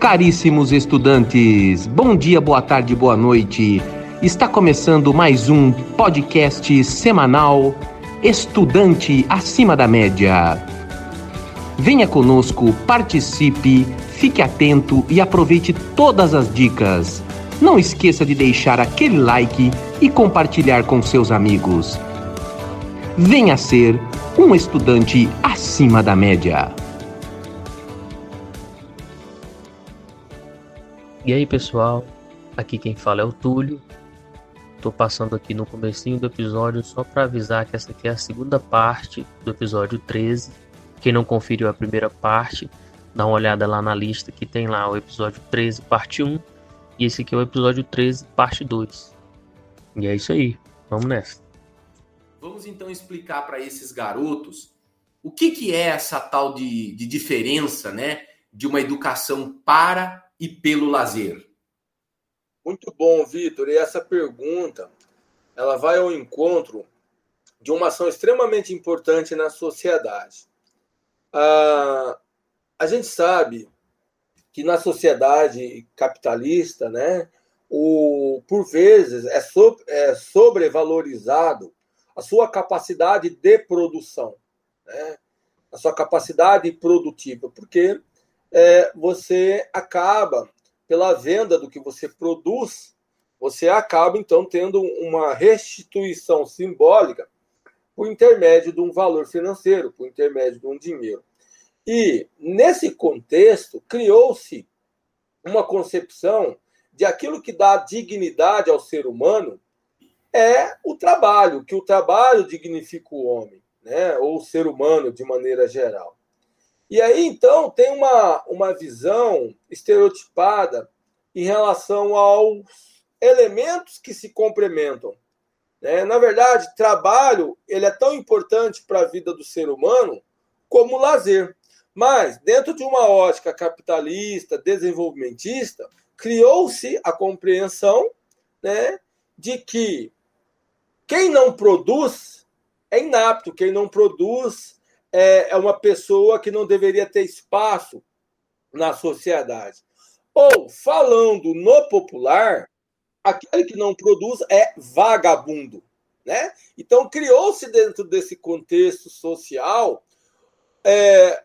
Caríssimos estudantes, bom dia, boa tarde, boa noite. Está começando mais um podcast semanal Estudante Acima da Média. Venha conosco, participe, fique atento e aproveite todas as dicas. Não esqueça de deixar aquele like e compartilhar com seus amigos. Venha ser um estudante acima da média. E aí pessoal, aqui quem fala é o Túlio. Tô passando aqui no comecinho do episódio só para avisar que essa aqui é a segunda parte do episódio 13. Quem não conferiu a primeira parte, dá uma olhada lá na lista que tem lá o episódio 13, parte 1, e esse aqui é o episódio 13, parte 2. E é isso aí, vamos nessa. Vamos então explicar para esses garotos o que, que é essa tal de, de diferença, né, de uma educação para e pelo lazer? Muito bom, Vitor. E essa pergunta, ela vai ao encontro de uma ação extremamente importante na sociedade. Ah, a gente sabe que na sociedade capitalista, né, o, por vezes é, so, é sobrevalorizado a sua capacidade de produção, né, a sua capacidade produtiva, porque é, você acaba, pela venda do que você produz, você acaba então tendo uma restituição simbólica por intermédio de um valor financeiro, por intermédio de um dinheiro. E nesse contexto criou-se uma concepção de aquilo que dá dignidade ao ser humano é o trabalho, que o trabalho dignifica o homem, né? ou o ser humano de maneira geral. E aí, então, tem uma, uma visão estereotipada em relação aos elementos que se complementam. Né? Na verdade, trabalho ele é tão importante para a vida do ser humano como lazer. Mas, dentro de uma ótica capitalista, desenvolvimentista, criou-se a compreensão né, de que quem não produz é inapto, quem não produz é, é uma pessoa que não deveria ter espaço na sociedade. Ou, falando no popular, aquele que não produz é vagabundo. Né? Então, criou-se dentro desse contexto social é,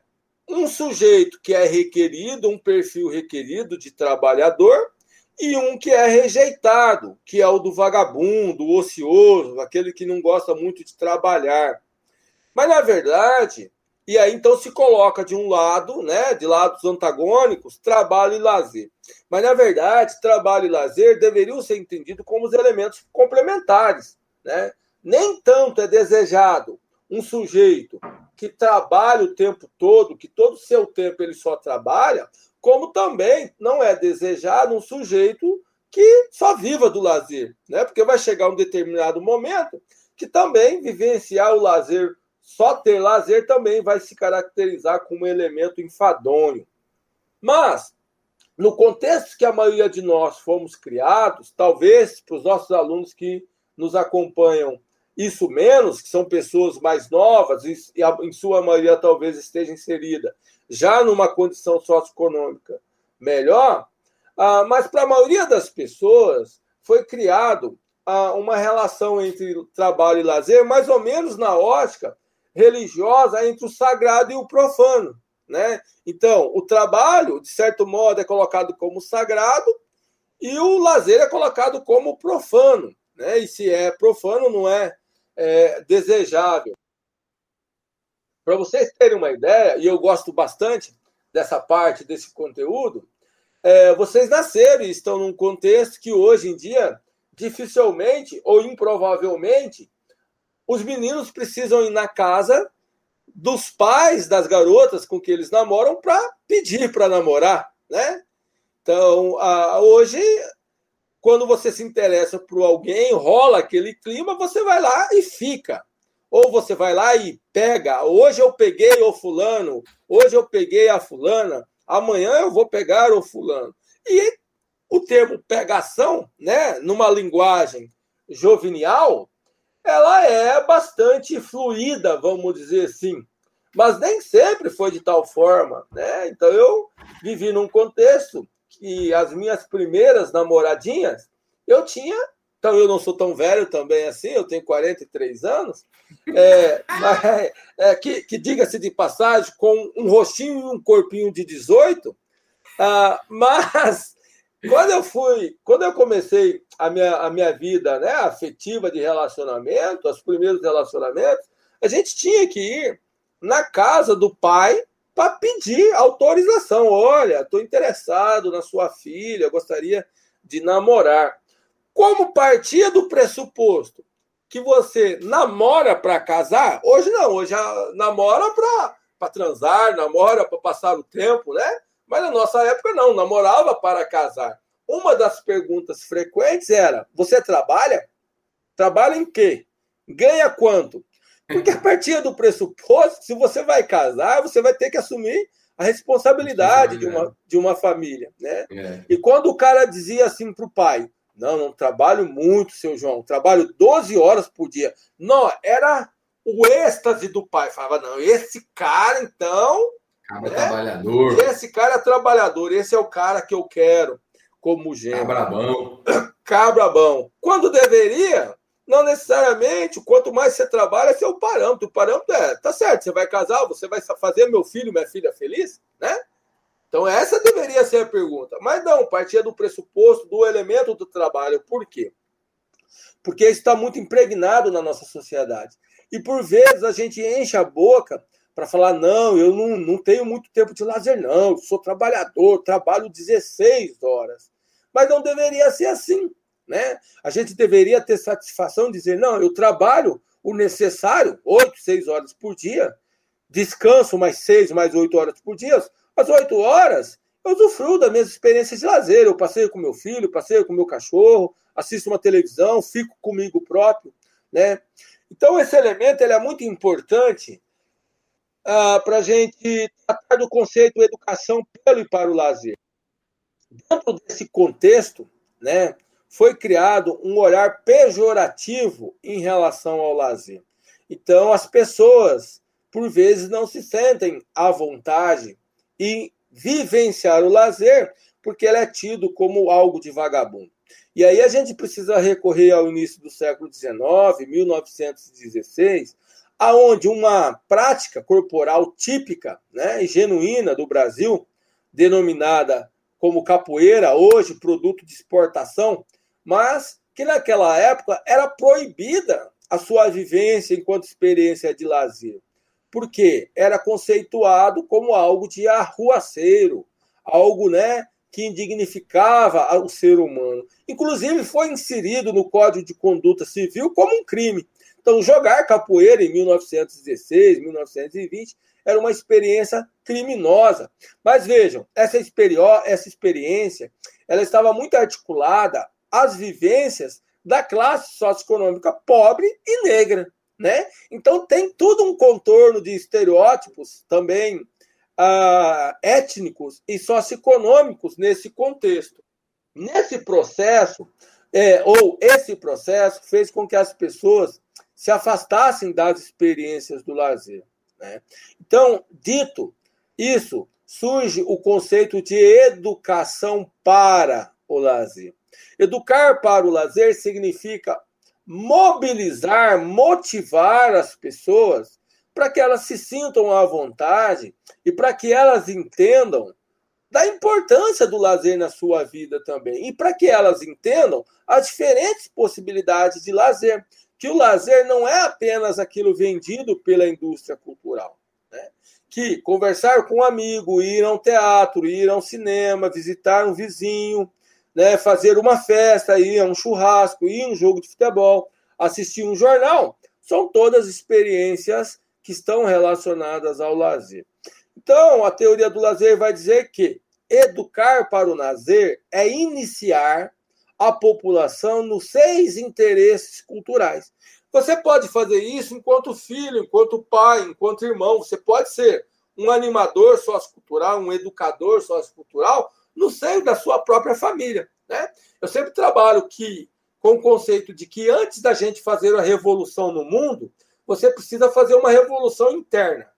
um sujeito que é requerido, um perfil requerido de trabalhador, e um que é rejeitado, que é o do vagabundo, ocioso, aquele que não gosta muito de trabalhar. Mas, na verdade, e aí então se coloca de um lado, né, de lados antagônicos, trabalho e lazer. Mas, na verdade, trabalho e lazer deveriam ser entendidos como os elementos complementares. Né? Nem tanto é desejado um sujeito que trabalha o tempo todo, que todo o seu tempo ele só trabalha, como também não é desejado um sujeito que só viva do lazer, né? Porque vai chegar um determinado momento que também vivenciar o lazer só ter lazer também vai se caracterizar como um elemento enfadonho. Mas, no contexto que a maioria de nós fomos criados, talvez para os nossos alunos que nos acompanham, isso menos, que são pessoas mais novas, e em sua maioria talvez esteja inserida já numa condição socioeconômica melhor, ah, mas para a maioria das pessoas foi criado ah, uma relação entre trabalho e lazer, mais ou menos na ótica religiosa entre o sagrado e o profano. Né? Então, o trabalho, de certo modo, é colocado como sagrado e o lazer é colocado como profano. Né? E se é profano, não é, é desejável. Para vocês terem uma ideia, e eu gosto bastante dessa parte desse conteúdo, é, vocês nasceram e estão num contexto que hoje em dia, dificilmente ou improvavelmente, os meninos precisam ir na casa dos pais das garotas com que eles namoram para pedir para namorar, né? Então, hoje, quando você se interessa por alguém, rola aquele clima, você vai lá e fica. Ou você vai lá e pega. Hoje eu peguei o fulano, hoje eu peguei a fulana, amanhã eu vou pegar o fulano. E o termo pegação, né, numa linguagem jovial, ela é bastante fluida, vamos dizer assim. mas nem sempre foi de tal forma, né? Então eu vivi num contexto que as minhas primeiras namoradinhas eu tinha, então eu não sou tão velho também assim, eu tenho 43 anos, é, mas, é, que, que diga-se de passagem, com um rostinho e um corpinho de 18, ah, mas quando eu fui, quando eu comecei a minha, a minha vida né, afetiva de relacionamento, os primeiros relacionamentos, a gente tinha que ir na casa do pai para pedir autorização. Olha, estou interessado na sua filha, gostaria de namorar. Como partia do pressuposto que você namora para casar, hoje não, hoje namora para transar, namora para passar o tempo, né? Mas na nossa época não, namorava para casar. Uma das perguntas frequentes era: você trabalha? Trabalha em quê? Ganha quanto? Porque a partir do pressuposto, se você vai casar, você vai ter que assumir a responsabilidade de uma, de uma família, né? É. E quando o cara dizia assim para o pai, não, não trabalho muito, seu João, trabalho 12 horas por dia. Não, era o êxtase do pai. Falava, não, esse cara, então. Cabra né? trabalhador. Esse cara é trabalhador, esse é o cara que eu quero como gênero. Cabrabão. Cabrabão. Quando deveria, não necessariamente, quanto mais você trabalha, esse é o parâmetro. O parâmetro é, tá certo, você vai casar, você vai fazer meu filho, minha filha feliz, né? Então essa deveria ser a pergunta. Mas não, partia do pressuposto do elemento do trabalho. Por quê? Porque está muito impregnado na nossa sociedade. E por vezes a gente enche a boca para falar: não, eu não, não tenho muito tempo de lazer, não, eu sou trabalhador, trabalho 16 horas. Mas não deveria ser assim. Né? A gente deveria ter satisfação de dizer: não, eu trabalho o necessário, 8, 6 horas por dia, descanso mais 6, mais 8 horas por dia. Às 8 horas, eu usufruo das minhas experiências de lazer. Eu passeio com meu filho, passeio com meu cachorro, assisto uma televisão, fico comigo próprio. Né? Então, esse elemento ele é muito importante ah, para a gente tratar do conceito educação pelo e para o lazer. Dentro desse contexto, né, foi criado um olhar pejorativo em relação ao lazer. Então, as pessoas, por vezes, não se sentem à vontade em vivenciar o lazer, porque ele é tido como algo de vagabundo. E aí a gente precisa recorrer ao início do século XIX, 1916, aonde uma prática corporal típica né, e genuína do Brasil, denominada como capoeira, hoje produto de exportação, mas que naquela época era proibida a sua vivência enquanto experiência de lazer, porque era conceituado como algo de arruaceiro, algo, né, que indignificava o ser humano. Inclusive foi inserido no Código de Conduta Civil como um crime. Então, jogar capoeira em 1916, 1920 era uma experiência criminosa. Mas vejam, essa, experiência ela estava muito articulada as vivências da classe socioeconômica pobre e negra. Né? Então tem todo um contorno de estereótipos também uh, étnicos e socioeconômicos nesse contexto. Nesse processo, é, ou esse processo fez com que as pessoas se afastassem das experiências do lazer. Né? Então, dito isso, surge o conceito de educação para o lazer. Educar para o lazer significa mobilizar, motivar as pessoas para que elas se sintam à vontade e para que elas entendam da importância do lazer na sua vida também e para que elas entendam as diferentes possibilidades de lazer, que o lazer não é apenas aquilo vendido pela indústria cultural, né? que conversar com um amigo, ir a um teatro, ir a um cinema, visitar um vizinho, né, fazer uma festa, ir a um churrasco, ir a um jogo de futebol, assistir um jornal, são todas experiências que estão relacionadas ao lazer. Então, a teoria do lazer vai dizer que educar para o lazer é iniciar a população nos seis interesses culturais. Você pode fazer isso enquanto filho, enquanto pai, enquanto irmão. Você pode ser um animador sociocultural, um educador sociocultural, no seio da sua própria família. Né? Eu sempre trabalho que, com o conceito de que antes da gente fazer a revolução no mundo, você precisa fazer uma revolução interna.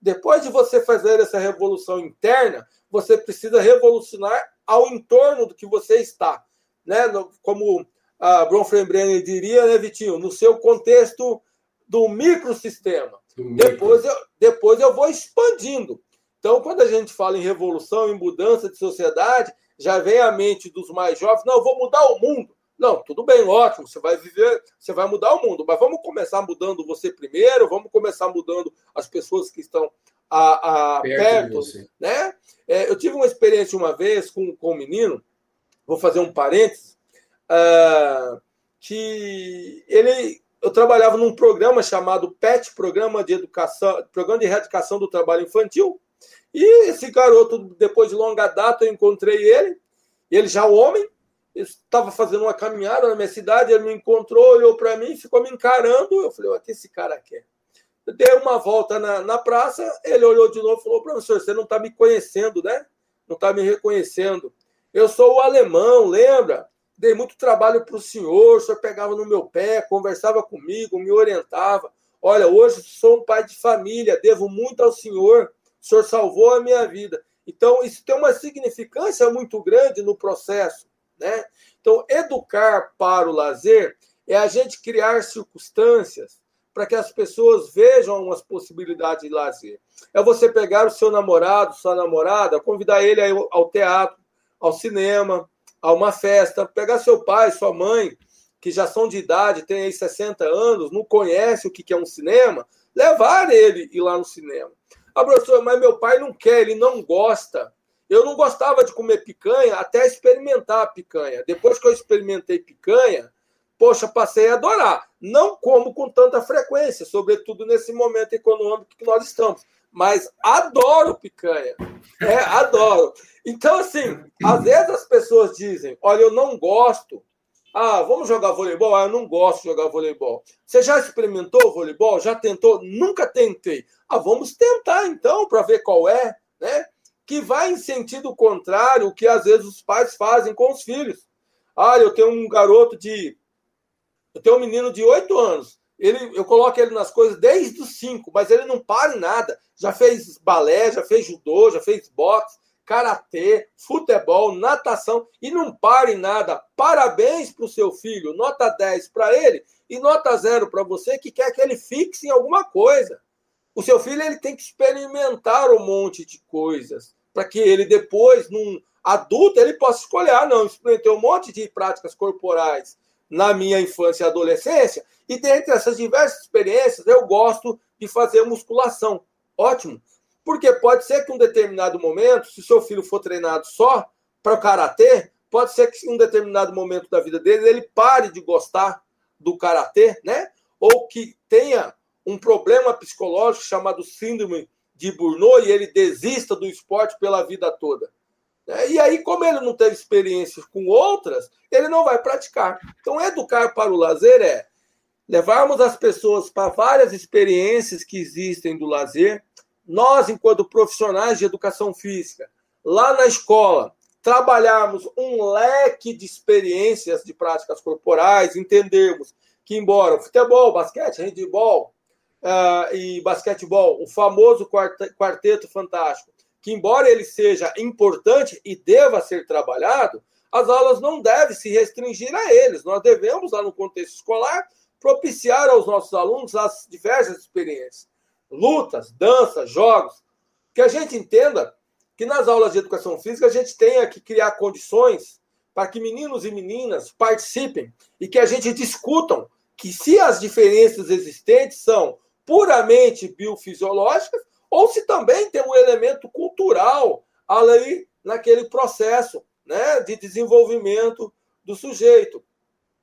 Depois de você fazer essa revolução interna, você precisa revolucionar ao entorno do que você está. Né? Como a Bronfenbrenner diria, né, Vitinho? No seu contexto do microsistema. Micro. Depois, eu, depois eu vou expandindo. Então, quando a gente fala em revolução, em mudança de sociedade, já vem à mente dos mais jovens, não, eu vou mudar o mundo. Não, tudo bem, ótimo, você vai viver, você vai mudar o mundo, mas vamos começar mudando você primeiro, vamos começar mudando as pessoas que estão a, a perto, perto né? É, eu tive uma experiência uma vez com, com um menino, vou fazer um parênteses, uh, que ele, eu trabalhava num programa chamado PET, Programa de Educação, Programa de Erradicação do Trabalho Infantil, e esse garoto, depois de longa data, eu encontrei ele, ele já homem, estava fazendo uma caminhada na minha cidade, ele me encontrou, olhou para mim, ficou me encarando. Eu falei, o que esse cara quer? Eu dei uma volta na, na praça, ele olhou de novo e falou: professor, você não está me conhecendo, né? Não está me reconhecendo. Eu sou o alemão, lembra? Dei muito trabalho para o senhor, o senhor pegava no meu pé, conversava comigo, me orientava. Olha, hoje sou um pai de família, devo muito ao senhor, o senhor salvou a minha vida. Então, isso tem uma significância muito grande no processo. Né? Então, educar para o lazer é a gente criar circunstâncias para que as pessoas vejam as possibilidades de lazer. É você pegar o seu namorado, sua namorada, convidar ele ao teatro, ao cinema, a uma festa, pegar seu pai, sua mãe, que já são de idade, têm aí 60 anos, não conhece o que é um cinema, levar ele ir lá no cinema. Ah, professor, mas meu pai não quer, ele não gosta. Eu não gostava de comer picanha até experimentar a picanha. Depois que eu experimentei picanha, poxa, passei a adorar. Não como com tanta frequência, sobretudo nesse momento econômico que nós estamos. Mas adoro picanha. É, adoro. Então, assim, às vezes as pessoas dizem: olha, eu não gosto. Ah, vamos jogar voleibol? Ah, eu não gosto de jogar voleibol. Você já experimentou voleibol? Já tentou? Nunca tentei. Ah, vamos tentar então para ver qual é, né? que vai em sentido contrário o que às vezes os pais fazem com os filhos. Olha, eu tenho um garoto de. Eu tenho um menino de 8 anos. Ele, eu coloco ele nas coisas desde os 5, mas ele não para em nada. Já fez balé, já fez judô, já fez boxe, karatê, futebol, natação e não para em nada. Parabéns para o seu filho, nota 10 para ele e nota 0 para você que quer que ele fixe em alguma coisa. O seu filho ele tem que experimentar um monte de coisas para que ele depois, num adulto, ele possa escolher. Ah, não, experimentei um monte de práticas corporais na minha infância e adolescência, e dentre essas diversas experiências, eu gosto de fazer musculação. Ótimo. Porque pode ser que em um determinado momento, se seu filho for treinado só para o karatê, pode ser que em um determinado momento da vida dele ele pare de gostar do karatê, né? Ou que tenha um problema psicológico chamado síndrome de Burnout e ele desista do esporte pela vida toda. Né? E aí, como ele não teve experiências com outras, ele não vai praticar. Então, educar para o lazer é levarmos as pessoas para várias experiências que existem do lazer. Nós, enquanto profissionais de educação física, lá na escola, trabalharmos um leque de experiências de práticas corporais, entendermos que, embora futebol, basquete, handebol, uh, e basquetebol, o famoso quarteto fantástico, que embora ele seja importante e deva ser trabalhado, as aulas não devem se restringir a eles. Nós devemos, lá no contexto escolar, propiciar aos nossos alunos as diversas experiências, lutas, danças, jogos, que a gente entenda que nas aulas de educação física a gente tenha que criar condições para que meninos e meninas participem e que a gente discutam que se as diferenças existentes são puramente biofisiológicas, ou se também tem um elemento cultural ali naquele processo né, de desenvolvimento do sujeito.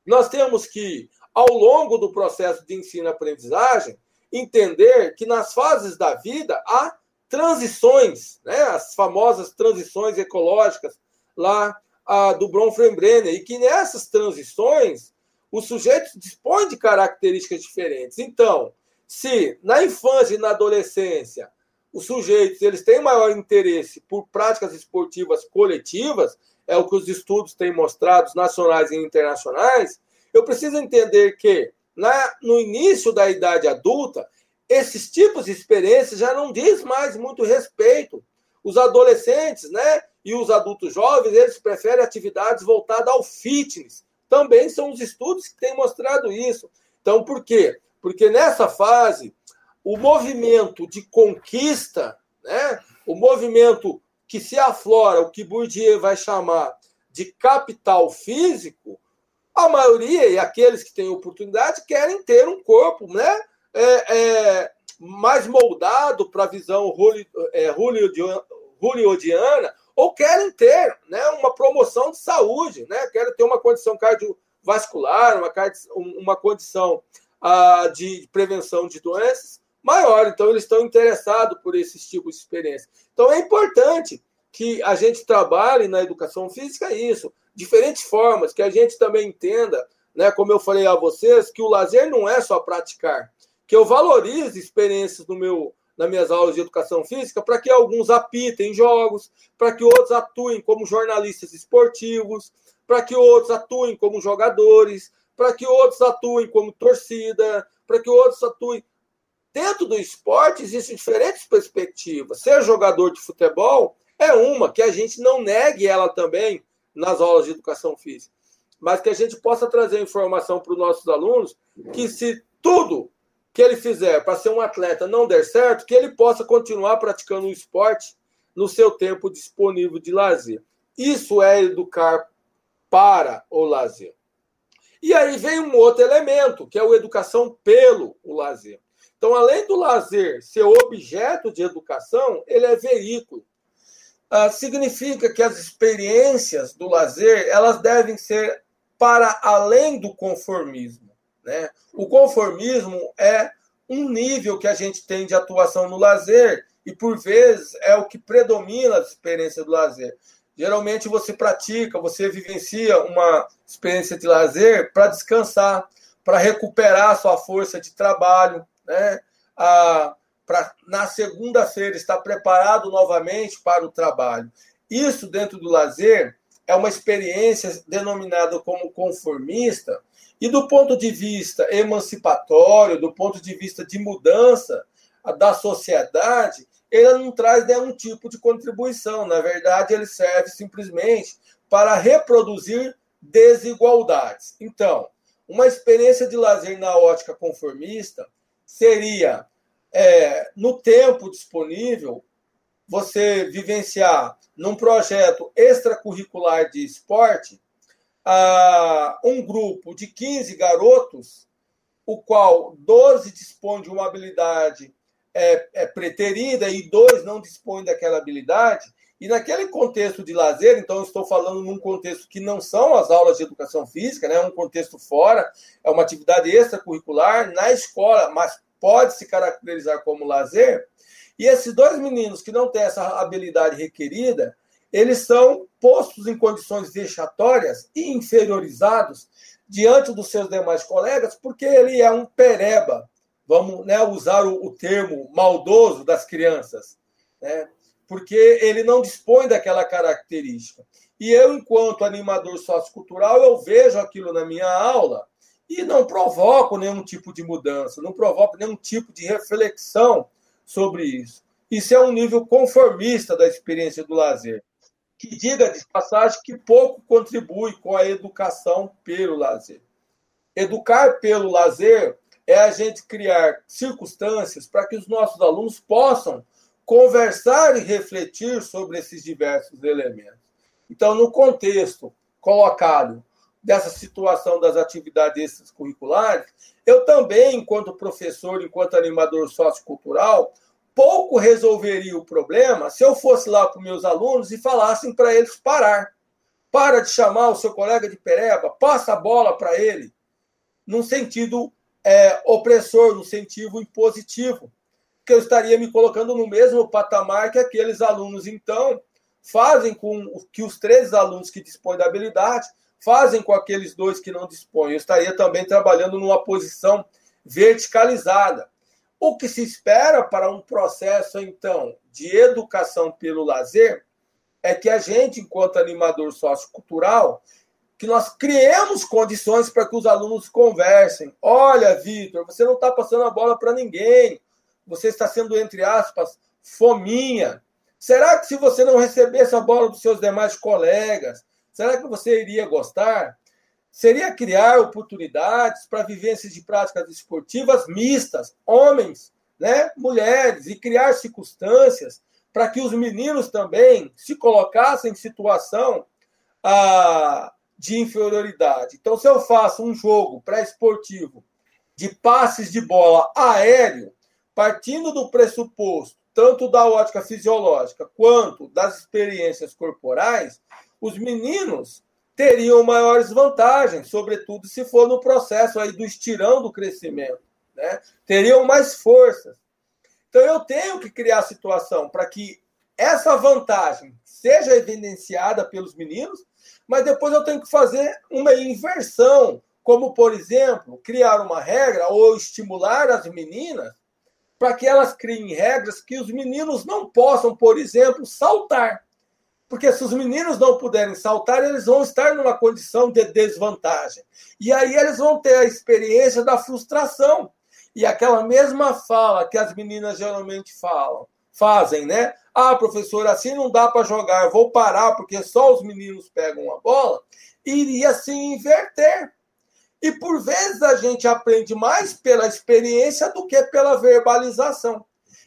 Nós temos que, ao longo do processo de ensino-aprendizagem, entender que nas fases da vida há transições, né, as famosas transições ecológicas lá a, do Bronfenbrenner, e que nessas transições os sujeitos dispõem de características diferentes. Então, se na infância e na adolescência os sujeitos eles têm maior interesse por práticas esportivas coletivas, é o que os estudos têm mostrado, nacionais e internacionais, eu preciso entender que na, no início da idade adulta, esses tipos de experiências já não diz mais muito respeito. Os adolescentes, né, e os adultos jovens, eles preferem atividades voltadas ao fitness. Também são os estudos que têm mostrado isso. Então, por quê? Porque nessa fase, o movimento de conquista, né, o movimento que se aflora, o que Bourdieu vai chamar de capital físico, a maioria e aqueles que têm oportunidade querem ter um corpo né, é, é, mais moldado para a visão é, hollywoodiana ou querem ter né, uma promoção de saúde, né, querem ter uma condição cardiovascular, uma, uma condição ah, de prevenção de doenças maior. Então, eles estão interessados por esses tipos de experiência. Então, é importante que a gente trabalhe na educação física isso, diferentes formas, que a gente também entenda, né, como eu falei a vocês, que o lazer não é só praticar, que eu valorize experiências no meu nas minhas aulas de educação física para que alguns apitem jogos, para que outros atuem como jornalistas esportivos, para que outros atuem como jogadores, para que outros atuem como torcida, para que outros atuem Dentro do esporte existem diferentes perspectivas. Ser jogador de futebol é uma, que a gente não negue ela também nas aulas de educação física, mas que a gente possa trazer informação para os nossos alunos que se tudo que ele fizer para ser um atleta não der certo, que ele possa continuar praticando o esporte no seu tempo disponível de lazer. Isso é educar para o lazer. E aí vem um outro elemento, que é a educação pelo o lazer. Então, além do lazer ser objeto de educação, ele é veículo. Ah, significa que as experiências do lazer elas devem ser para além do conformismo. Né? O conformismo é um nível que a gente tem de atuação no lazer e, por vezes, é o que predomina as experiências do lazer. Geralmente você pratica, você vivencia uma experiência de lazer para descansar, para recuperar sua força de trabalho, né? Para na segunda-feira estar preparado novamente para o trabalho. Isso dentro do lazer é uma experiência denominada como conformista e do ponto de vista emancipatório, do ponto de vista de mudança da sociedade, ele não traz nenhum tipo de contribuição. Na verdade, ele serve simplesmente para reproduzir desigualdades. Então, uma experiência de lazer na ótica conformista seria, é, no tempo disponível, você vivenciar num projeto extracurricular de esporte uh, um grupo de 15 garotos, o qual 12 dispõe de uma habilidade é, é preterida e dois não dispõem daquela habilidade, e naquele contexto de lazer, então estou falando num contexto que não são as aulas de educação física, né? é um contexto fora, é uma atividade extracurricular na escola, mas pode se caracterizar como lazer. E esses dois meninos que não têm essa habilidade requerida, eles são postos em condições vexatórias e inferiorizados diante dos seus demais colegas, porque ele é um pereba, vamos né, usar o, o termo maldoso das crianças. Né? porque ele não dispõe daquela característica. E eu, enquanto animador sociocultural, eu vejo aquilo na minha aula e não provoco nenhum tipo de mudança, não provoco nenhum tipo de reflexão sobre isso. Isso é um nível conformista da experiência do lazer, que diga de passagem que pouco contribui com a educação pelo lazer. Educar pelo lazer é a gente criar circunstâncias para que os nossos alunos possam conversar e refletir sobre esses diversos elementos. Então, no contexto colocado dessa situação das atividades curriculares, eu também, enquanto professor, enquanto animador sociocultural, pouco resolveria o problema se eu fosse lá para os meus alunos e falassem para eles parar. Para de chamar o seu colega de pereba, passa a bola para ele, num sentido é, opressor, no sentido impositivo que eu estaria me colocando no mesmo patamar que aqueles alunos, então, fazem com que os três alunos que dispõem da habilidade fazem com aqueles dois que não dispõem. Eu estaria também trabalhando numa posição verticalizada. O que se espera para um processo, então, de educação pelo lazer é que a gente, enquanto animador sociocultural, que nós criemos condições para que os alunos conversem. Olha, Vitor, você não está passando a bola para ninguém. você está sendo, entre aspas, fominha. Será que se você não recebesse a bola dos seus demais colegas, será que você iria gostar? Seria criar oportunidades para vivências de práticas esportivas mistas, homens, né, mulheres, e criar circunstâncias para que os meninos também se colocassem em situação ah, de inferioridade. Então, se eu faço um jogo pré-esportivo de passes de bola aéreo, partindo do pressuposto tanto da ótica fisiológica quanto das experiências corporais, os meninos teriam maiores vantagens, sobretudo se for no processo aí do estirão do crescimento, né? Teriam mais forças. Então eu tenho que criar a situação para que essa vantagem seja evidenciada pelos meninos, mas depois eu tenho que fazer uma inversão, como por exemplo, criar uma regra ou estimular as meninas para que elas criem regras que os meninos não possam, por exemplo, saltar. Porque se os meninos não puderem saltar, eles vão estar numa condição de desvantagem. E aí eles vão ter a experiência da frustração. E aquela mesma fala que as meninas geralmente falam, fazem, né? Ah, professor, assim não dá para jogar, vou parar porque só os meninos pegam a bola. Iria se inverter. E por vezes a gente aprende mais pela experiência do que pela verbalização.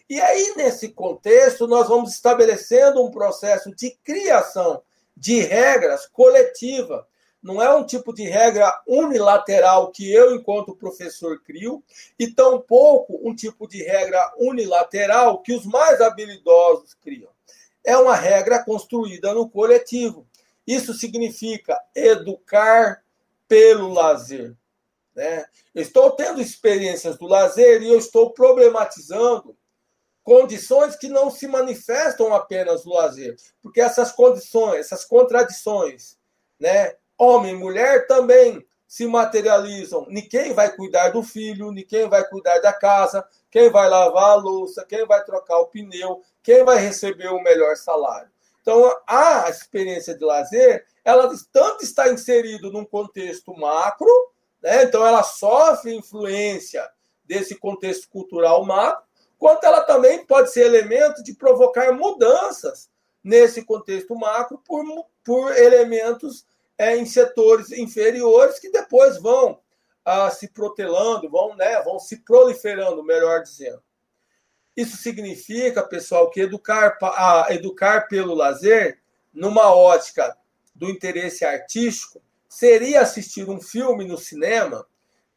E aí, nesse contexto, nós vamos estabelecendo um processo de criação de regras coletiva não é um tipo de regra unilateral que eu, enquanto professor, crio, e tampouco um tipo de regra unilateral que os mais habilidosos criam. É uma regra construída no coletivo. Isso significa educar pelo lazer. Né? Eu estou tendo experiências do lazer e eu estou problematizando condições que não se manifestam apenas no lazer, porque essas condições, essas contradições, né, homem e mulher também se materializam. Ninguém vai cuidar do filho, ninguém vai cuidar da casa, quem vai lavar a louça, quem vai trocar o pneu, quem vai receber o melhor salário. Então, a experiência de lazer, ela tanto está inserido num contexto macro, né? então ela sofre influência desse contexto cultural macro, quanto ela também pode ser elemento de provocar mudanças nesse contexto macro por, por elementos é, em setores inferiores que depois vão ah, se protelando, vão, né, vão se proliferando, melhor dizendo. Isso significa, pessoal, que educar, ah, educar pelo lazer, numa ótica do interesse artístico, seria assistir um filme no cinema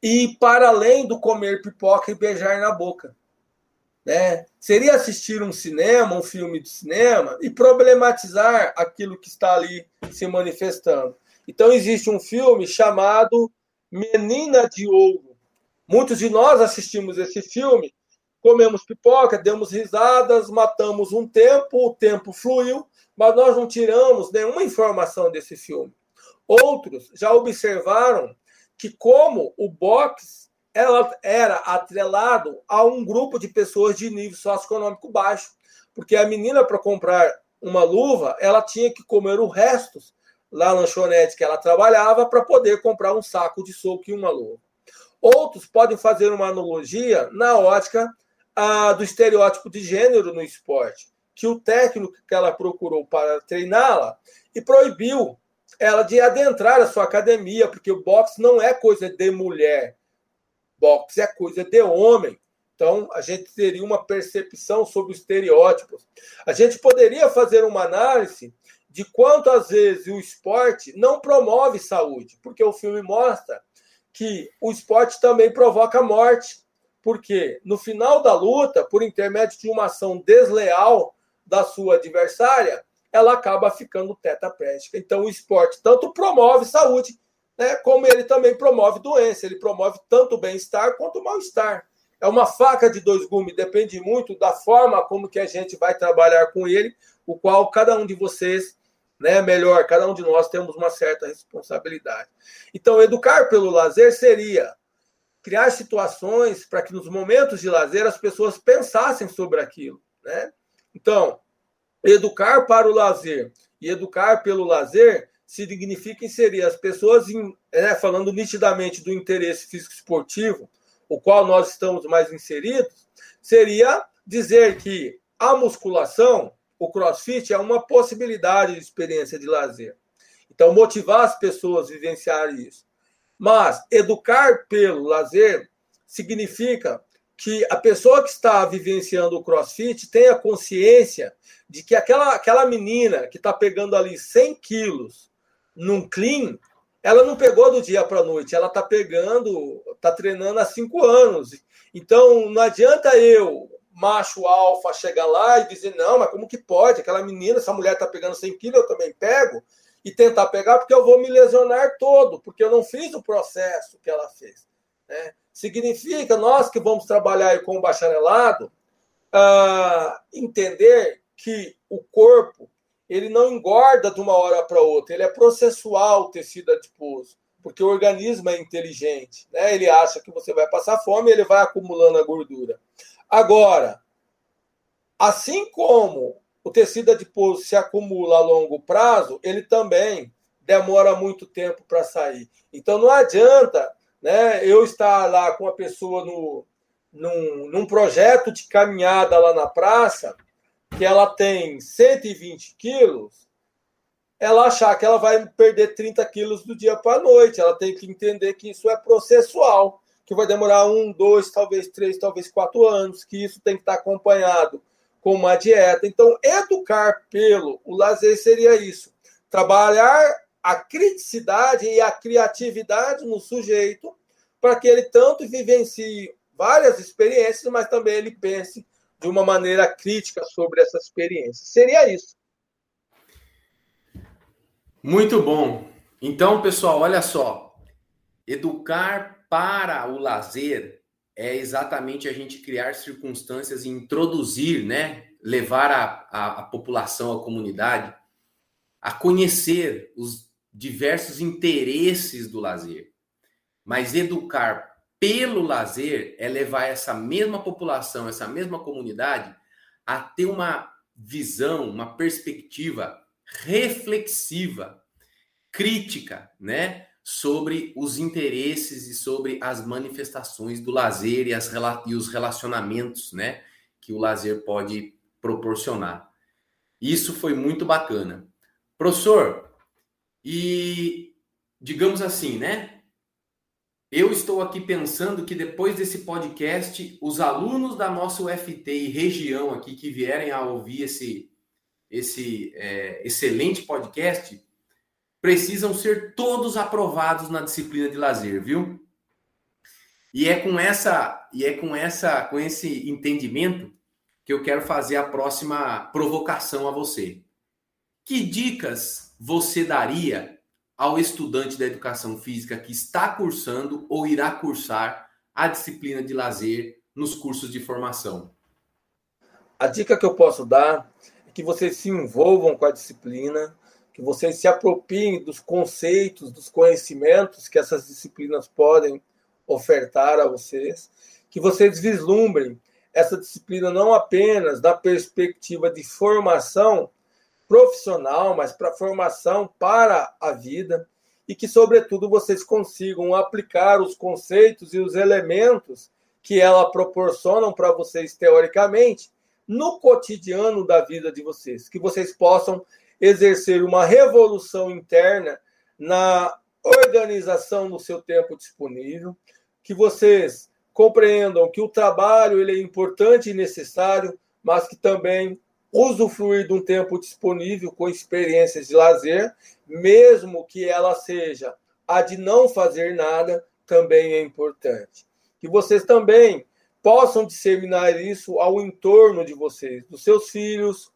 e ir para além do comer pipoca e beijar na boca. Né? Seria assistir um cinema, um filme de cinema, e problematizar aquilo que está ali se manifestando. Então, existe um filme chamado Menina de Ouro. Muitos de nós assistimos esse filme, comemos pipoca, demos risadas, matamos um tempo, o tempo fluiu, mas nós não tiramos nenhuma informação desse filme. Outros já observaram que, como o boxe ela era atrelado a um grupo de pessoas de nível socioeconômico baixo, porque a menina, para comprar uma luva, ela tinha que comer o resto lá na lanchonete que ela trabalhava para poder comprar um saco de soco e uma luva. Outros podem fazer uma analogia na ótica ah, do estereótipo de gênero no esporte, que o técnico que ela procurou para treiná-la e proibiu ela de adentrar a sua academia, porque o boxe não é coisa de mulher, boxe é coisa de homem. Então, a gente teria uma percepção sobre os estereótipos. A gente poderia fazer uma análise de quantas vezes o esporte não promove saúde, porque o filme mostra que o esporte também provoca morte, porque no final da luta, por intermédio de uma ação desleal da sua adversária, ela acaba ficando tetraplégica. Então o esporte tanto promove saúde, né, como ele também promove doença, ele promove tanto bem-estar quanto mal-estar. É uma faca de dois gumes, depende muito da forma como que a gente vai trabalhar com ele, o qual cada um de vocês né, melhor, cada um de nós temos uma certa responsabilidade. Então, educar pelo lazer seria criar situações para que nos momentos de lazer as pessoas pensassem sobre aquilo, né? Então, educar para o lazer e educar pelo lazer significa inserir as pessoas, em, né, falando nitidamente do interesse físico esportivo, o qual nós estamos mais inseridos, seria dizer que a musculação, o crossfit, é uma possibilidade de experiência de lazer. Então, motivar as pessoas a vivenciar isso. Mas educar pelo lazer significa que a pessoa que está vivenciando o crossfit tenha consciência de que aquela, aquela menina que está pegando ali 100 quilos num clean, ela não pegou do dia para a noite, ela está pegando, está treinando há cinco anos. Então, não adianta eu, macho alfa, chegar lá e dizer, não, mas como que pode? Aquela menina, essa mulher está pegando 100 quilos, eu também pego, e tentar pegar, porque eu vou me lesionar todo, porque eu não fiz o processo que ela fez. Né? Significa, nós que vamos trabalhar com o bacharelado, uh, entender que o corpo ele não engorda de uma hora para outra, ele é processual o tecido adiposo, porque o organismo é inteligente, né? Ele acha que você vai passar fome e ele vai acumulando a gordura. Agora, assim como o tecido adiposo se acumula a longo prazo, ele também demora muito tempo para sair. Então não adianta né, eu estar lá com a pessoa no, num, num projeto de caminhada lá na praça que ela tem 120 quilos, ela achar que ela vai perder 30 quilos do dia para a noite. Ela tem que entender que isso é processual, que vai demorar um, dois, talvez três, talvez quatro anos, que isso tem que estar acompanhado com uma dieta. Então, educar pelo o lazer seria isso: trabalhar a criticidade e a criatividade no sujeito para que ele tanto vivencie várias experiências, mas também ele pense de uma maneira crítica sobre essa experiência. Seria isso. Muito bom. Então, pessoal, olha só. Educar para o lazer é exatamente a gente criar circunstâncias e introduzir, né? Levar a, a, a população, a comunidade, a conhecer os diversos interesses do lazer. Mas educar pelo lazer é levar essa mesma população, essa mesma comunidade a ter uma visão, uma perspectiva reflexiva, crítica, né, sobre os interesses e sobre as manifestações do lazer e, as, e os relacionamentos, né, que o lazer pode proporcionar. Isso foi muito bacana. Professor, e digamos assim, né? Eu estou aqui pensando que depois desse podcast, os alunos da nossa UFT e região aqui que vierem a ouvir esse, esse é, excelente podcast precisam ser todos aprovados na disciplina de lazer, viu? E é com essa e é com essa com esse entendimento que eu quero fazer a próxima provocação a você. Que dicas você daria ao estudante da educação física que está cursando ou irá cursar a disciplina de lazer nos cursos de formação? A dica que eu posso dar é que vocês se envolvam com a disciplina, que vocês se apropriem dos conceitos, dos conhecimentos que essas disciplinas podem ofertar a vocês, que vocês vislumbrem essa disciplina não apenas da perspectiva de formação profissional, mas para formação para a vida e que, sobretudo, vocês consigam aplicar os conceitos e os elementos que ela proporcionam para vocês teoricamente no cotidiano da vida de vocês, que vocês possam exercer uma revolução interna na organização do seu tempo disponível, que vocês compreendam que o trabalho ele é importante e necessário, mas que também usufruir de um tempo disponível com experiências de lazer, mesmo que ela seja a de não fazer nada, também é importante. Que vocês também possam disseminar isso ao entorno de vocês, dos seus filhos,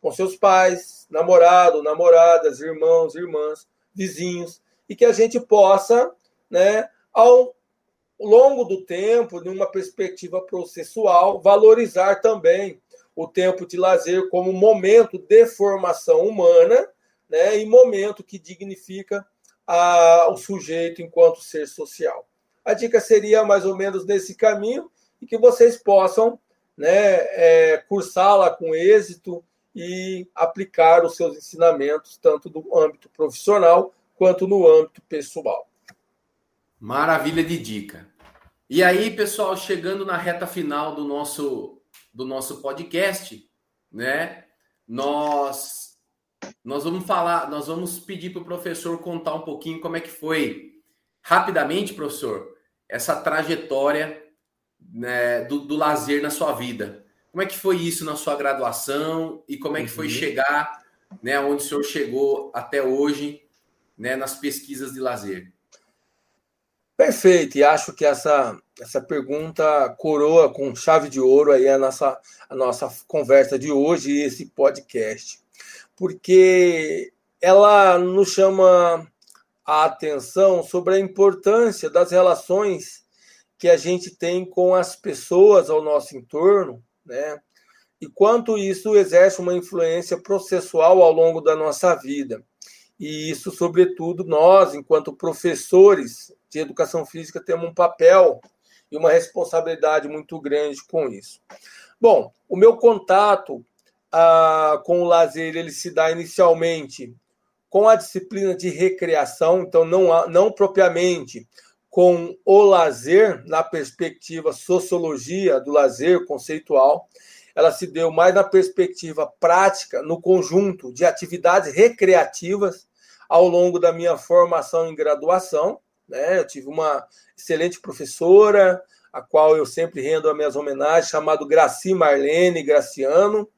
com seus pais, namorado, namoradas, irmãos, irmãs, vizinhos, e que a gente possa, né, ao longo do tempo, numa perspectiva processual, valorizar também o tempo de lazer como momento de formação humana né, e momento que dignifica a, o sujeito enquanto ser social. A dica seria mais ou menos nesse caminho e que vocês possam né, é, cursá-la com êxito e aplicar os seus ensinamentos, tanto no âmbito profissional quanto no âmbito pessoal. Maravilha de dica. E aí, pessoal, chegando na reta final do nosso do nosso podcast, né? Nós nós vamos falar, nós vamos pedir para o professor contar um pouquinho como é que foi rapidamente, professor, essa trajetória né, do, do lazer na sua vida. Como é que foi isso na sua graduação e como é que foi uhum. chegar, né, onde o senhor chegou até hoje, né, nas pesquisas de lazer? Perfeito, e acho que essa, essa pergunta coroa com chave de ouro aí a nossa, a nossa conversa de hoje e esse podcast, porque ela nos chama a atenção sobre a importância das relações que a gente tem com as pessoas ao nosso entorno, né? E quanto isso exerce uma influência processual ao longo da nossa vida. E isso, sobretudo, nós, enquanto professores de educação física, temos um papel e uma responsabilidade muito grande com isso. Bom, o meu contato ah, com o lazer ele se dá inicialmente com a disciplina de recreação, então não, não propriamente com o lazer na perspectiva sociologia do lazer conceitual, ela se deu mais na perspectiva prática, no conjunto de atividades recreativas ao longo da minha formação em graduação. Né? Eu tive uma excelente professora, a qual eu sempre rendo as minhas homenagens, chamado Graci Marlene Graciano,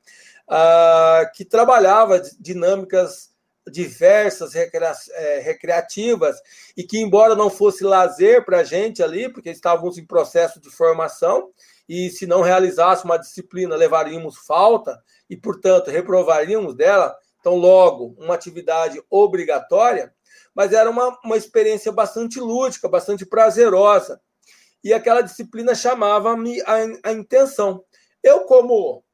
uh, que trabalhava dinâmicas diversas é, recreativas e que embora não fosse lazer para a gente ali, porque estávamos em processo de formação e se não realizasse uma disciplina levaríamos falta e portanto reprovaríamos dela, então, logo, uma atividade obrigatória, mas era uma, uma experiência bastante lúdica, bastante prazerosa. E aquela disciplina chamava-me a, a intenção. Eu, como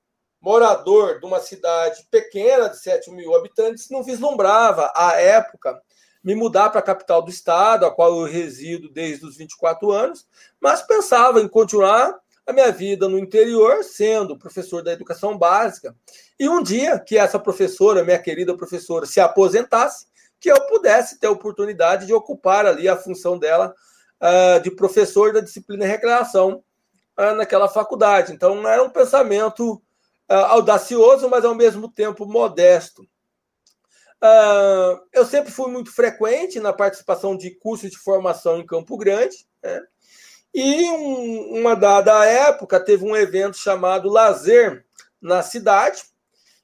morador de uma cidade pequena, de 7 mil habitantes, não vislumbrava, à época, me mudar para a capital do estado, a qual eu resido desde os 24 anos, mas pensava em continuar a minha vida no interior, sendo professor da educação básica. E um dia que essa professora, minha querida professora, se aposentasse, que eu pudesse ter a oportunidade de ocupar ali a função dela uh, de professor da disciplina recreação uh, naquela faculdade. Então, era um pensamento uh, audacioso, mas ao mesmo tempo modesto. eu sempre fui muito frequente na participação de cursos de formação em Campo Grande, né? E um, uma dada época teve um evento chamado Lazer na cidade,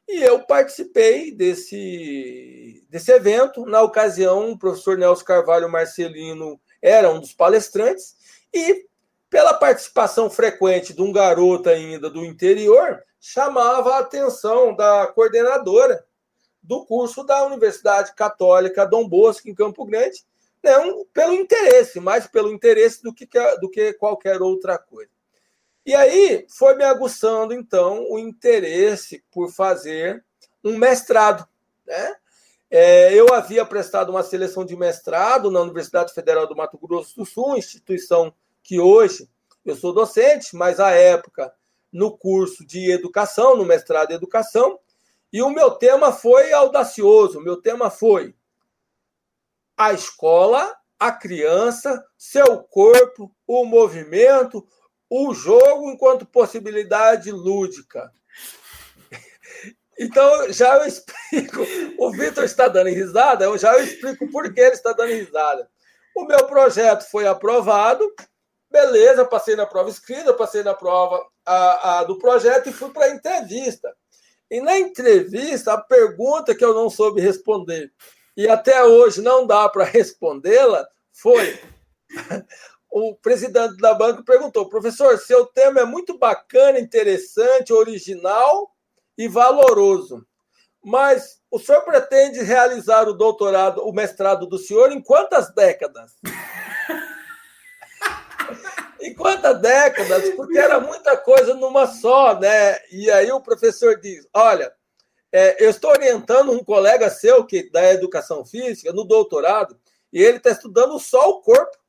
e eu participei desse, desse evento. Na ocasião, o professor Nelson Carvalho Marcelino era um dos palestrantes, e pela participação frequente de um garoto ainda do interior, chamava a atenção da coordenadora do curso da Universidade Católica Dom Bosco, em Campo Grande, não pelo interesse, mais pelo interesse do que, do que qualquer outra coisa. E aí foi me aguçando, então, o interesse por fazer um mestrado. Né? É, eu havia prestado uma seleção de mestrado na Universidade Federal do Mato Grosso do Sul, instituição que hoje eu sou docente, mas à época no curso de educação, no mestrado em educação, e o meu tema foi audacioso. O meu tema foi a escola, a criança, seu corpo, o movimento, o jogo enquanto possibilidade lúdica. Então, já eu explico. O Vitor está dando risada, eu já eu explico por que ele está dando risada. O meu projeto foi aprovado, beleza, passei na prova escrita, passei na prova a, a do projeto e fui para a entrevista. E na entrevista, a pergunta que eu não soube responder e até hoje não dá para respondê-la, foi o presidente da banca perguntou: professor, seu tema é muito bacana, interessante, original e valoroso. Mas o senhor pretende realizar o doutorado, o mestrado do senhor em quantas décadas? em quantas décadas? Porque era muita coisa numa só, né? E aí o professor diz: olha, é, eu estou orientando um colega seu que da educação física no doutorado e ele está estudando só o corpo.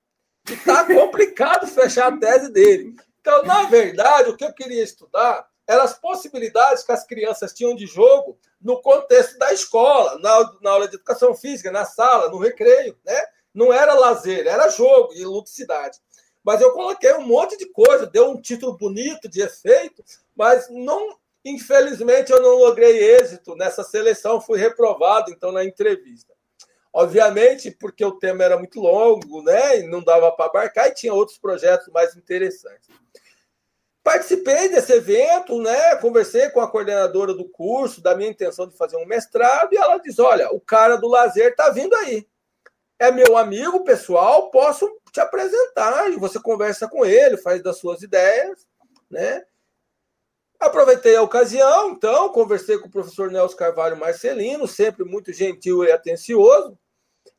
E está complicado fechar a tese dele. Então, na verdade, o que eu queria estudar eram as possibilidades que as crianças tinham de jogo no contexto da escola, na, na aula de educação física, na sala, no recreio, né? Não era lazer, era jogo e ludicidade. mas eu coloquei um monte de coisa, deu um título bonito de efeito, mas não, infelizmente eu não logrei êxito nessa seleção, fui reprovado então na entrevista. Obviamente, porque o tema era muito longo, né? E não dava para abarcar, e tinha outros projetos mais interessantes. Participei desse evento, né? Conversei com a coordenadora do curso, da minha intenção de fazer um mestrado, e ela diz: Olha, o cara do lazer está vindo aí. É meu amigo pessoal, posso te apresentar, e você conversa com ele, faz das suas ideias, né? Aproveitei a ocasião, então, conversei com o professor Nelson Carvalho Marcelino, sempre muito gentil e atencioso,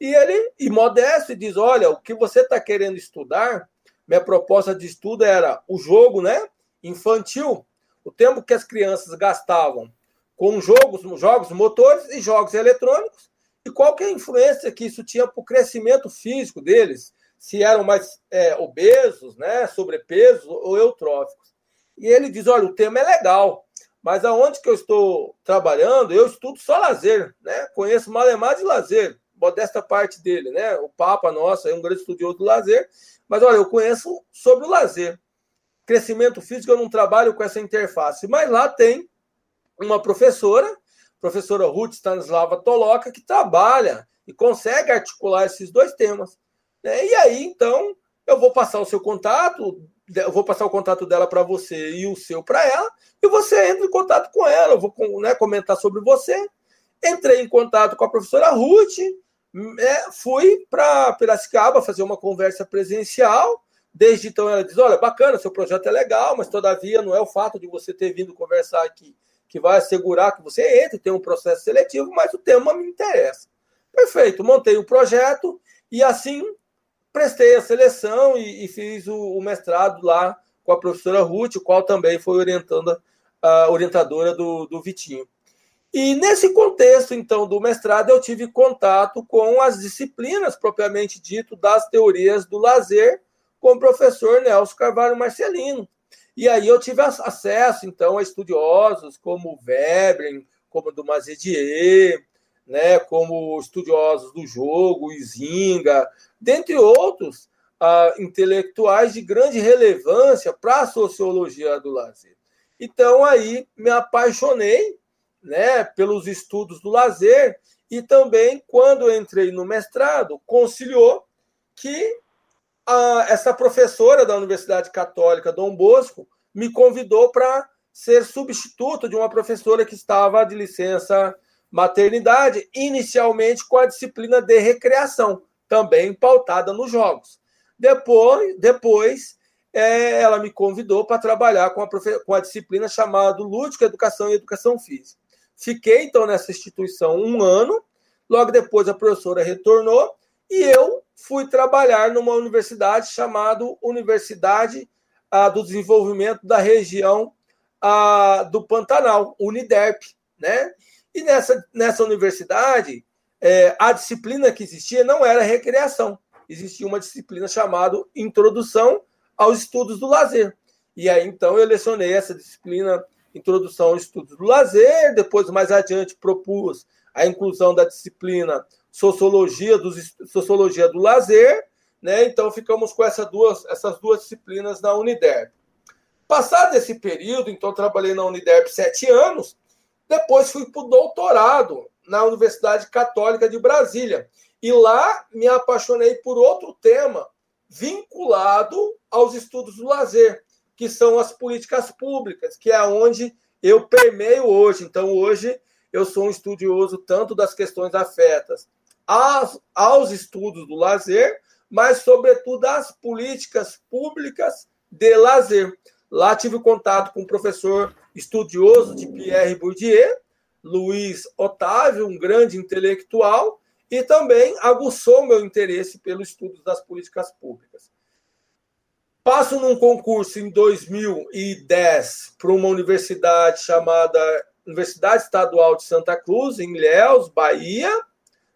e ele, e modesto, e diz: Olha, o que você está querendo estudar, minha proposta de estudo era o jogo né, infantil, o tempo que as crianças gastavam com jogos, jogos motores e jogos eletrônicos, e qual que é a influência que isso tinha para o crescimento físico deles, se eram mais é, obesos, né, sobrepesos ou eutróficos. E ele diz: olha, o tema é legal, mas aonde que eu estou trabalhando, eu estudo só lazer, né? Conheço malemar de lazer modesta parte dele, né? O Papa nosso é um grande estudioso do lazer, mas olha, eu conheço sobre o lazer. Crescimento físico, eu não trabalho com essa interface, mas lá tem uma professora, professora Ruth Stanislava Toloca, que trabalha e consegue articular esses dois temas. Né? E aí, então, eu vou passar o seu contato, eu vou passar o contato dela para você e o seu para ela, e você entra em contato com ela. Eu vou né, comentar sobre você. Entrei em contato com a professora Ruth, é, fui para Piracicaba fazer uma conversa presencial. Desde então ela diz: Olha, bacana, seu projeto é legal, mas todavia não é o fato de você ter vindo conversar aqui que vai assegurar que você entre, tem um processo seletivo, mas o tema me interessa. Perfeito, montei o projeto e assim prestei a seleção e, e fiz o, o, mestrado lá com a professora Ruth, o qual também foi orientando a orientadora do, do Vitinho. E nesse contexto, então, do mestrado, eu tive contato com as disciplinas, propriamente dito, das teorias do lazer, com o professor Nelson Carvalho Marcelino. E aí eu tive acesso, então, a estudiosos como Veblen, como do Mazedier, né, como estudiosos do jogo, Izinga, dentre outros uh, intelectuais de grande relevância para a sociologia do lazer. Então, aí me apaixonei né, pelos estudos do lazer e também, quando entrei no mestrado, conciliou que a, essa professora da Universidade Católica Dom Bosco me convidou para ser substituto de uma professora que estava de licença maternidade, inicialmente com a disciplina de recreação, também pautada nos jogos. Depois, depois é, ela me convidou para trabalhar com a, com a disciplina chamada Lúdica Educação e Educação Física. Fiquei, então, nessa instituição um ano. Logo depois, a professora retornou e eu fui trabalhar numa universidade chamada Universidade ah, do Desenvolvimento da Região ah, do Pantanal, Uniderp. Né? E nessa, nessa universidade, é, a disciplina que existia não era recreação, existia uma disciplina chamada Introdução aos Estudos do Lazer. E aí, então, eu lecionei essa disciplina introdução ao estudo do lazer, depois, mais adiante, propus a inclusão da disciplina sociologia, dos, sociologia do lazer, né? Então, ficamos com essa duas, essas duas disciplinas na Uniderp. Passado esse período, então, trabalhei na Uniderp sete anos, depois fui para o doutorado na Universidade Católica de Brasília. E lá me apaixonei por outro tema vinculado aos estudos do lazer, que são as políticas públicas, que é onde eu permeio hoje. Então, hoje, eu sou um estudioso tanto das questões afetas aos, aos estudos do lazer, mas, sobretudo, das políticas públicas de lazer. Lá tive contato com um professor estudioso de Pierre Bourdieu, Luiz Otávio, um grande intelectual, e também aguçou meu interesse pelo estudo das políticas públicas. Passo num concurso em 2010 para uma universidade chamada Universidade Estadual de Santa Cruz, em Ilhéus, Bahia,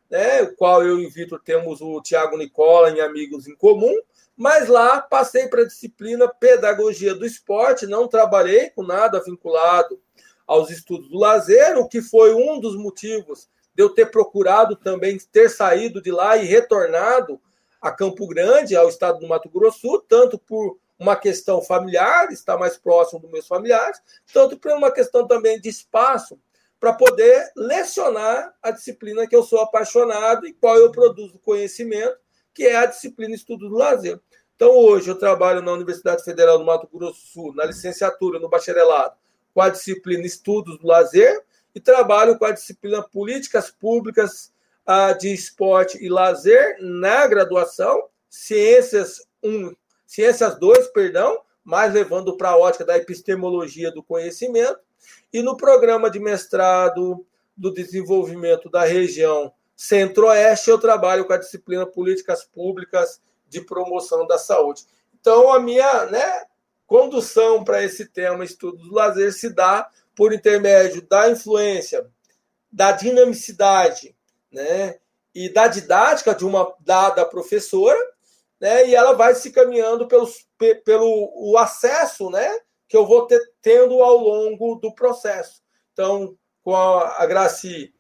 né, o qual eu e o Vitor temos o Tiago Nicola em Amigos em Comum, mas lá passei para a disciplina Pedagogia do Esporte, não trabalhei com nada vinculado aos estudos do lazer, o que foi um dos motivos de eu ter procurado também ter saído de lá e retornado a Campo Grande, ao estado do Mato Grosso, tanto por uma questão familiar, estar mais próximo dos meus familiares, tanto por uma questão também de espaço para poder lecionar a disciplina que eu sou apaixonado e qual eu produzo conhecimento, que é a disciplina Estudo do Lazer. Então, hoje, eu trabalho na Universidade Federal do Mato Grosso do Sul, na licenciatura, no bacharelado, com a disciplina Estudos do Lazer, e trabalho com a disciplina Políticas Públicas de Esporte e Lazer na graduação, Ciências 1, Ciências 2, perdão, mais levando para a ótica da epistemologia do conhecimento, e no programa de mestrado do desenvolvimento da região Centro-Oeste, eu trabalho com a disciplina Políticas Públicas de Promoção da Saúde. Então, a minha né, condução para esse tema, estudo do lazer, se dá por intermédio da influência, da dinamicidade né, e da didática de uma dada professora, né, e ela vai se caminhando pelos, pelo o acesso né, que eu vou ter, tendo ao longo do processo. Então, com a, a Graci,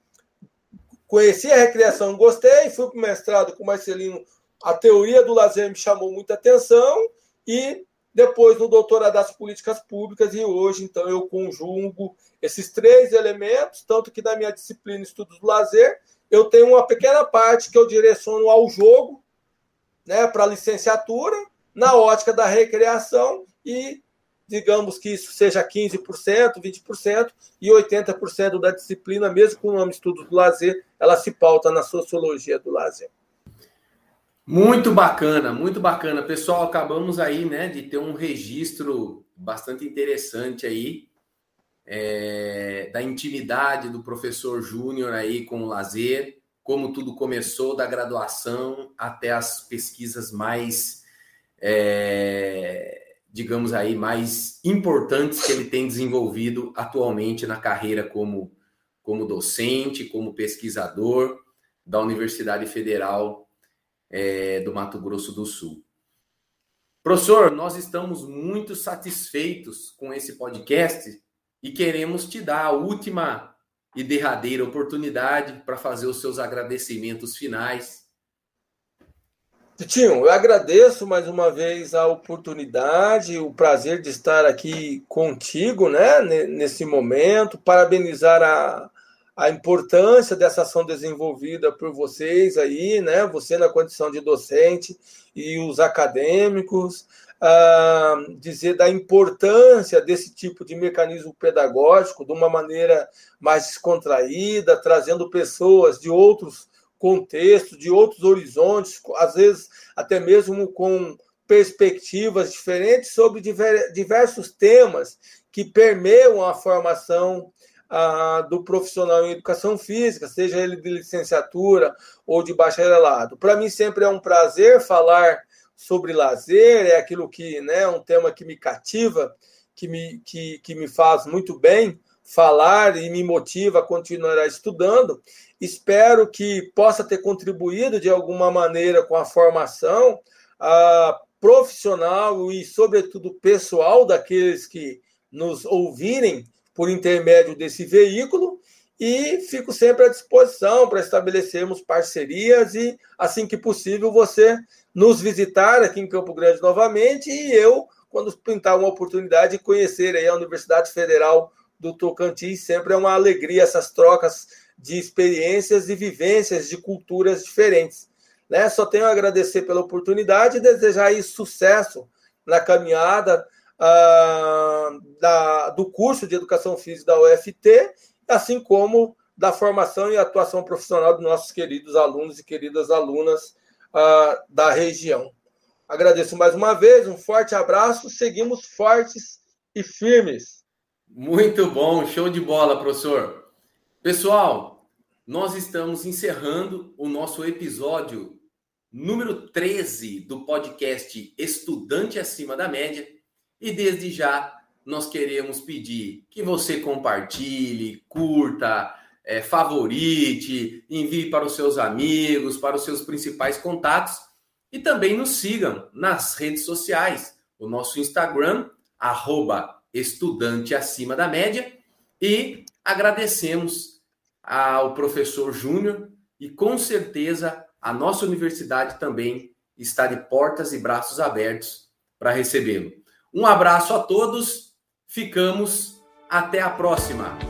conheci a recreação, gostei, fui para o mestrado com o Marcelino, a teoria do lazer me chamou muita atenção, e depois no doutorado das políticas públicas, e hoje, então, eu conjugo esses três elementos, tanto que na minha disciplina Estudos do Lazer, eu tenho uma pequena parte que eu direciono ao jogo, né, para licenciatura, na ótica da recreação, e digamos que isso seja 15%, 20% e 80% da disciplina, mesmo com o nome estudo do lazer, ela se pauta na sociologia do lazer. Muito bacana, muito bacana. Pessoal, acabamos aí, né, de ter um registro bastante interessante aí é, da intimidade do professor Júnior aí com o lazer, como tudo começou da graduação até as pesquisas mais é, digamos aí, mais importantes que ele tem desenvolvido atualmente na carreira como, como docente, como pesquisador da Universidade Federal é, do Mato Grosso do Sul. Professor, nós estamos muito satisfeitos com esse podcast e queremos te dar a última e derradeira oportunidade para fazer os seus agradecimentos finais. Titinho, eu agradeço mais uma vez a oportunidade, o prazer de estar aqui contigo, né, nesse momento, parabenizar a, a importância dessa ação desenvolvida por vocês aí, né, você na condição de docente e os acadêmicos, uh, dizer da importância desse tipo de mecanismo pedagógico de uma maneira mais descontraída, trazendo pessoas de outros contexto, de outros horizontes, às vezes até mesmo com perspectivas diferentes sobre diversos temas que permeiam a formação ah, do profissional em educação física, seja ele de licenciatura ou de bacharelado. Para mim sempre é um prazer falar sobre lazer, é aquilo que né, é um tema que me cativa, que me, que, que me faz muito bem falar e me motiva a continuar estudando. Espero que possa ter contribuído de alguma maneira com a formação a profissional e, sobretudo, pessoal daqueles que nos ouvirem por intermédio desse veículo. E fico sempre à disposição para estabelecermos parcerias e, assim que possível, você nos visitar aqui em Campo Grande novamente e eu, quando pintar uma oportunidade, de conhecer aí a Universidade Federal do Tocantins. Sempre é uma alegria essas trocas de experiências e vivências de culturas diferentes. Né? Só tenho a agradecer pela oportunidade e desejar aí sucesso na caminhada uh, da, do curso de Educação Física da UFT, assim como da formação e atuação profissional dos nossos queridos alunos e queridas alunas uh, da região. Agradeço mais uma vez, um forte abraço, seguimos fortes e firmes. Muito bom, show de bola, professor. Pessoal, nós estamos encerrando o nosso episódio número 13 do podcast Estudante Acima da Média. E desde já nós queremos pedir que você compartilhe, curta, é, favorite, envie para os seus amigos, para os seus principais contatos e também nos sigam nas redes sociais. O nosso Instagram, arroba estudante acima da média, e agradecemos ao professor Júnior e com certeza a nossa universidade também está de portas e braços abertos para recebê-lo. Um abraço a todos, ficamos até a próxima.